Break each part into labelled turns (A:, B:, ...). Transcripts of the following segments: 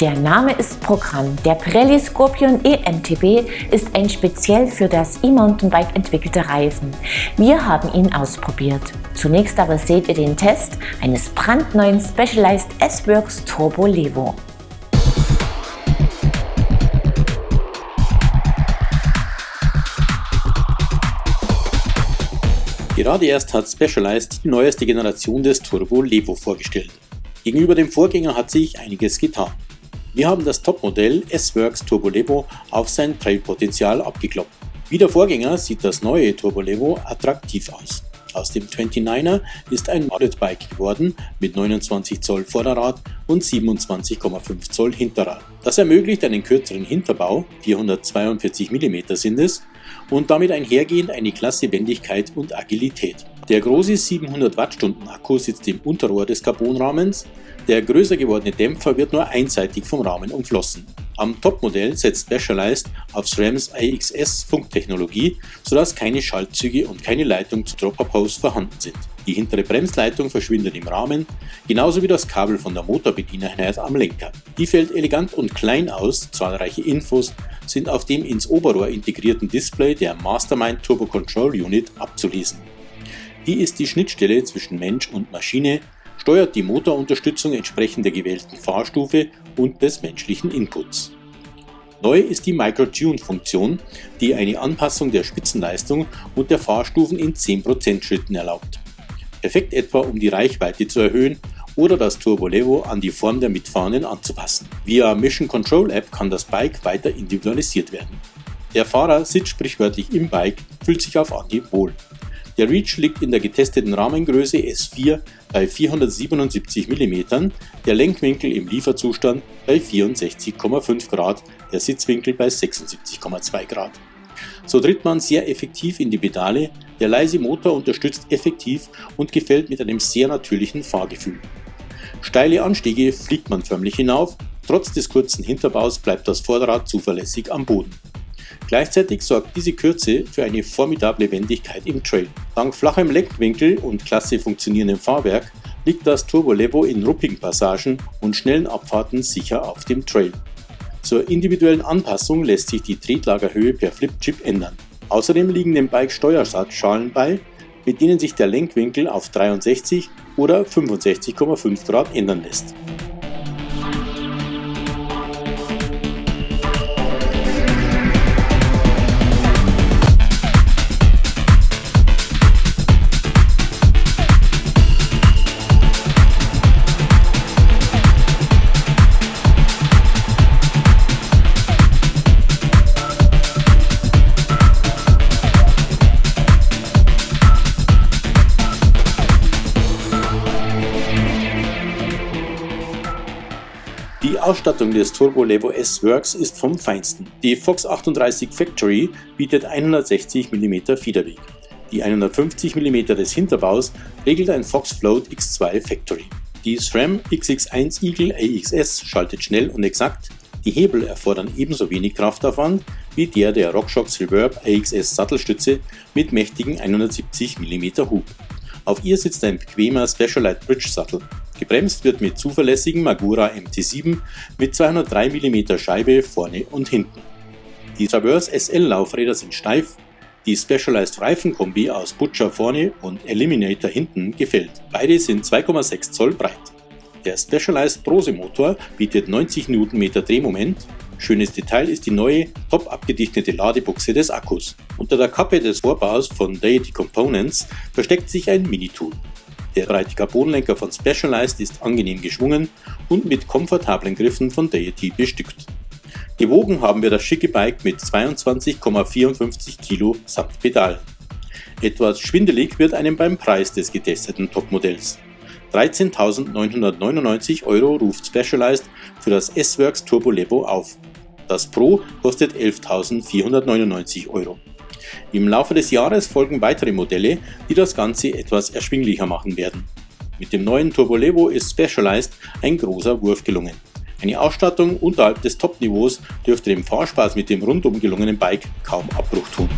A: Der Name ist Programm. Der Pirelli Scorpion EMTB ist ein speziell für das E-Mountainbike entwickelter Reifen. Wir haben ihn ausprobiert. Zunächst aber seht ihr den Test eines brandneuen Specialized S-Works Turbo Levo.
B: Gerade erst hat Specialized die neueste Generation des Turbo Levo vorgestellt. Gegenüber dem Vorgänger hat sich einiges getan. Wir haben das Topmodell S-Works Turbo Levo auf sein Trailpotenzial abgekloppt. Wie der Vorgänger sieht das neue Turbo Levo attraktiv aus. Aus dem 29er ist ein Modded Bike geworden mit 29 Zoll Vorderrad und 27,5 Zoll Hinterrad. Das ermöglicht einen kürzeren Hinterbau, 442 mm sind es, und damit einhergehend eine klasse Wendigkeit und Agilität. Der große 700 Wattstunden Akku sitzt im Unterrohr des Carbonrahmens, der größer gewordene Dämpfer wird nur einseitig vom Rahmen umflossen. Am Topmodell setzt Specialized auf SRAMs AXS Funktechnologie, sodass keine Schaltzüge und keine Leitung zu Dropper-Post vorhanden sind. Die hintere Bremsleitung verschwindet im Rahmen, genauso wie das Kabel von der Motorbedienereinheit am Lenker. Die fällt elegant und klein aus, zahlreiche Infos sind auf dem ins Oberrohr integrierten Display der Mastermind Turbo Control Unit abzulesen. Die ist die Schnittstelle zwischen Mensch und Maschine steuert die Motorunterstützung entsprechend der gewählten Fahrstufe und des menschlichen Inputs. Neu ist die Micro-Tune-Funktion, die eine Anpassung der Spitzenleistung und der Fahrstufen in 10% Schritten erlaubt. Perfekt etwa, um die Reichweite zu erhöhen oder das Turbo Levo an die Form der Mitfahrenden anzupassen. Via Mission Control App kann das Bike weiter individualisiert werden. Der Fahrer sitzt sprichwörtlich im Bike, fühlt sich auf Anhieb wohl. Der Reach liegt in der getesteten Rahmengröße S4 bei 477 mm, der Lenkwinkel im Lieferzustand bei 64,5 Grad, der Sitzwinkel bei 76,2 Grad. So tritt man sehr effektiv in die Pedale, der leise Motor unterstützt effektiv und gefällt mit einem sehr natürlichen Fahrgefühl. Steile Anstiege fliegt man förmlich hinauf, trotz des kurzen Hinterbaus bleibt das Vorderrad zuverlässig am Boden. Gleichzeitig sorgt diese Kürze für eine formidable Wendigkeit im Trail. Dank flachem Lenkwinkel und klasse funktionierendem Fahrwerk liegt das Turbo Levo in ruppigen Passagen und schnellen Abfahrten sicher auf dem Trail. Zur individuellen Anpassung lässt sich die Tretlagerhöhe per Flip-Chip ändern. Außerdem liegen dem Bike Steuerschalen bei, mit denen sich der Lenkwinkel auf 63 oder 65,5 Grad ändern lässt. Ausstattung des Turbo Levo S Works ist vom Feinsten. Die Fox 38 Factory bietet 160 mm Federweg. Die 150 mm des Hinterbaus regelt ein Fox Float X2 Factory. Die SRAM XX1 Eagle AXS schaltet schnell und exakt. Die Hebel erfordern ebenso wenig Kraftaufwand wie der der RockShox Reverb AXS Sattelstütze mit mächtigen 170 mm Hub. Auf ihr sitzt ein bequemer Specialized Bridge Sattel. Gebremst wird mit zuverlässigem Magura MT7 mit 203 mm Scheibe vorne und hinten. Die Traverse SL Laufräder sind steif, die Specialized Reifenkombi aus Butcher vorne und Eliminator hinten gefällt. Beide sind 2,6 Zoll breit. Der Specialized Prose Motor bietet 90 Nm Drehmoment. Schönes Detail ist die neue, top abgedichtete Ladebuchse des Akkus. Unter der Kappe des Vorbaus von Deity Components versteckt sich ein Mini-Tool. Der breite Carbonlenker von Specialized ist angenehm geschwungen und mit komfortablen Griffen von Deity bestückt. Gewogen haben wir das schicke Bike mit 22,54 Kilo samt Pedal. Etwas schwindelig wird einem beim Preis des getesteten Topmodells. 13.999 Euro ruft Specialized für das S-Works Turbo Levo auf. Das Pro kostet 11.499 Euro. Im Laufe des Jahres folgen weitere Modelle, die das Ganze etwas erschwinglicher machen werden. Mit dem neuen Turbo Levo ist Specialized ein großer Wurf gelungen. Eine Ausstattung unterhalb des Top-Niveaus dürfte dem Fahrspaß mit dem rundum gelungenen Bike kaum Abbruch tun.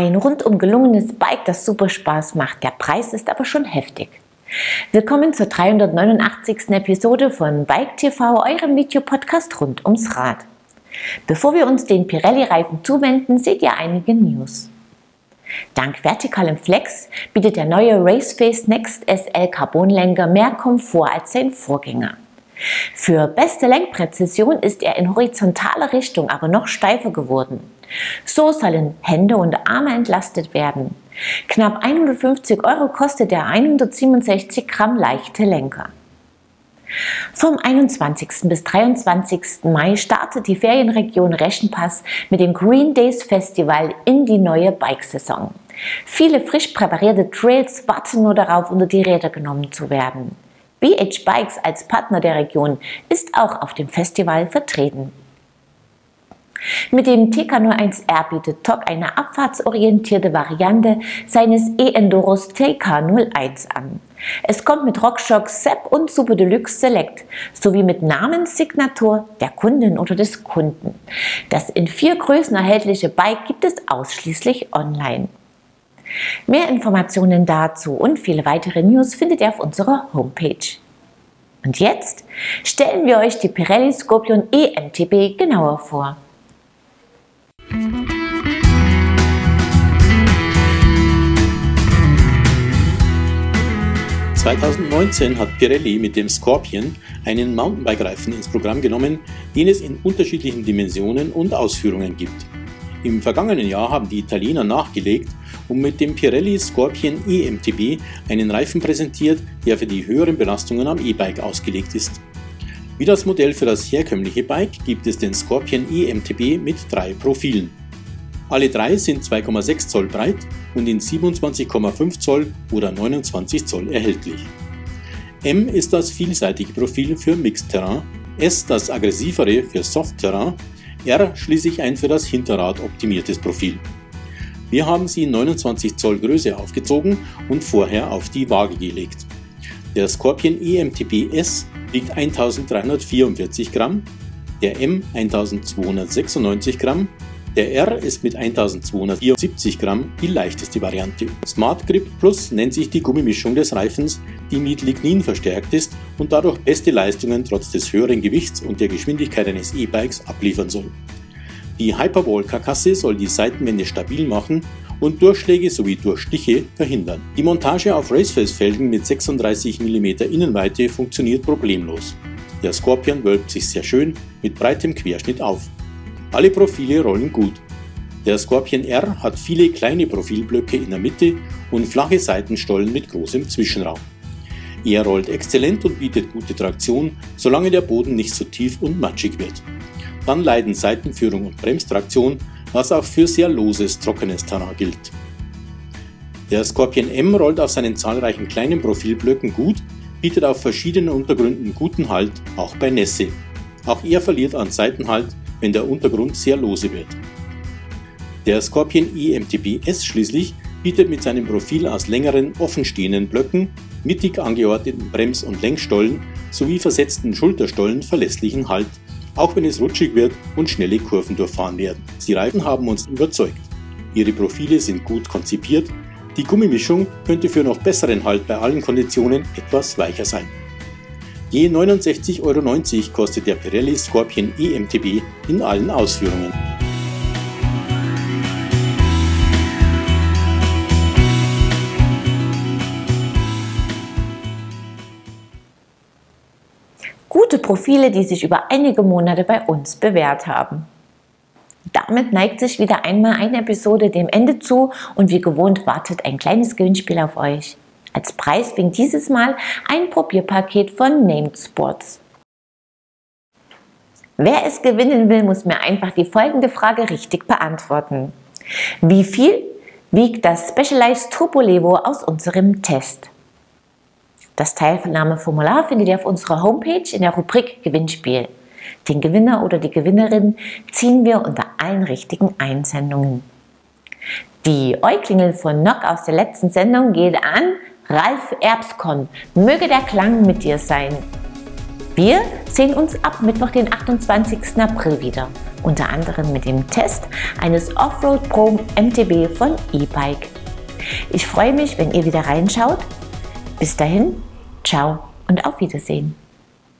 A: Ein rundum gelungenes Bike, das super Spaß macht. Der Preis ist aber schon heftig. Willkommen zur 389. Episode von Bike TV, eurem Videopodcast rund ums Rad. Bevor wir uns den Pirelli-Reifen zuwenden, seht ihr einige News. Dank vertikalem Flex bietet der neue Raceface Next SL Carbonlenker mehr Komfort als sein Vorgänger. Für beste Lenkpräzision ist er in horizontaler Richtung aber noch steifer geworden. So sollen Hände und Arme entlastet werden. Knapp 150 Euro kostet der 167 Gramm leichte Lenker. Vom 21. bis 23. Mai startet die Ferienregion Reschenpass mit dem Green Days Festival in die neue Bikesaison. Viele frisch präparierte Trails warten nur darauf, unter die Räder genommen zu werden. BH Bikes als Partner der Region ist auch auf dem Festival vertreten. Mit dem TK01R bietet TOC eine abfahrtsorientierte Variante seines E-Enduros TK01 an. Es kommt mit RockShox SEP und Super Deluxe Select sowie mit Namenssignatur der Kundin oder des Kunden. Das in vier Größen erhältliche Bike gibt es ausschließlich online. Mehr Informationen dazu und viele weitere News findet ihr auf unserer Homepage. Und jetzt stellen wir euch die Pirelli Scorpion EMTB genauer vor.
B: 2019 hat Pirelli mit dem Scorpion einen Mountainbike-Reifen ins Programm genommen, den es in unterschiedlichen Dimensionen und Ausführungen gibt. Im vergangenen Jahr haben die Italiener nachgelegt und mit dem Pirelli Scorpion EMTB einen Reifen präsentiert, der für die höheren Belastungen am E-Bike ausgelegt ist. Wie das Modell für das herkömmliche Bike gibt es den Scorpion EMTB mit drei Profilen. Alle drei sind 2,6 Zoll breit und in 27,5 Zoll oder 29 Zoll erhältlich. M ist das vielseitige Profil für Mixed Terrain, S das aggressivere für Soft Terrain, R schließlich ein für das Hinterrad optimiertes Profil. Wir haben sie in 29 Zoll Größe aufgezogen und vorher auf die Waage gelegt. Der Scorpion EMTB S wiegt 1344 Gramm, der M 1296 Gramm der R ist mit 1274 Gramm die leichteste Variante. Smart Grip Plus nennt sich die Gummimischung des Reifens, die mit Lignin verstärkt ist und dadurch beste Leistungen trotz des höheren Gewichts und der Geschwindigkeit eines E-Bikes abliefern soll. Die Hyperball-Karkasse soll die Seitenwände stabil machen und Durchschläge sowie Durchstiche verhindern. Die Montage auf Raceface-Felgen mit 36 mm Innenweite funktioniert problemlos. Der Scorpion wölbt sich sehr schön mit breitem Querschnitt auf. Alle Profile rollen gut. Der Scorpion R hat viele kleine Profilblöcke in der Mitte und flache Seitenstollen mit großem Zwischenraum. Er rollt exzellent und bietet gute Traktion, solange der Boden nicht zu tief und matschig wird. Dann leiden Seitenführung und Bremstraktion, was auch für sehr loses, trockenes Terrain gilt. Der Scorpion M rollt auf seinen zahlreichen kleinen Profilblöcken gut, bietet auf verschiedenen Untergründen guten Halt, auch bei Nässe. Auch er verliert an Seitenhalt wenn der Untergrund sehr lose wird. Der Scorpion EMTB S schließlich bietet mit seinem Profil aus längeren, offenstehenden Blöcken, mittig angeordneten Brems- und Lenkstollen sowie versetzten Schulterstollen verlässlichen Halt, auch wenn es rutschig wird und schnelle Kurven durchfahren werden. Die Reifen haben uns überzeugt. Ihre Profile sind gut konzipiert, die Gummimischung könnte für noch besseren Halt bei allen Konditionen etwas weicher sein. Je 69,90 Euro kostet der Pirelli Scorpion EMTB in allen Ausführungen.
A: Gute Profile, die sich über einige Monate bei uns bewährt haben. Damit neigt sich wieder einmal eine Episode dem Ende zu und wie gewohnt wartet ein kleines Gewinnspiel auf euch. Als Preis winkt dieses Mal ein Probierpaket von Named Sports. Wer es gewinnen will, muss mir einfach die folgende Frage richtig beantworten. Wie viel wiegt das Specialized Turbo Levo aus unserem Test? Das Teilnahmeformular findet ihr auf unserer Homepage in der Rubrik Gewinnspiel. Den Gewinner oder die Gewinnerin ziehen wir unter allen richtigen Einsendungen. Die Euklingel von Nock aus der letzten Sendung geht an Ralf Erbskon, möge der Klang mit dir sein. Wir sehen uns ab Mittwoch, den 28. April wieder, unter anderem mit dem Test eines Offroad Pro MTB von E-Bike. Ich freue mich, wenn ihr wieder reinschaut. Bis dahin, ciao und auf Wiedersehen.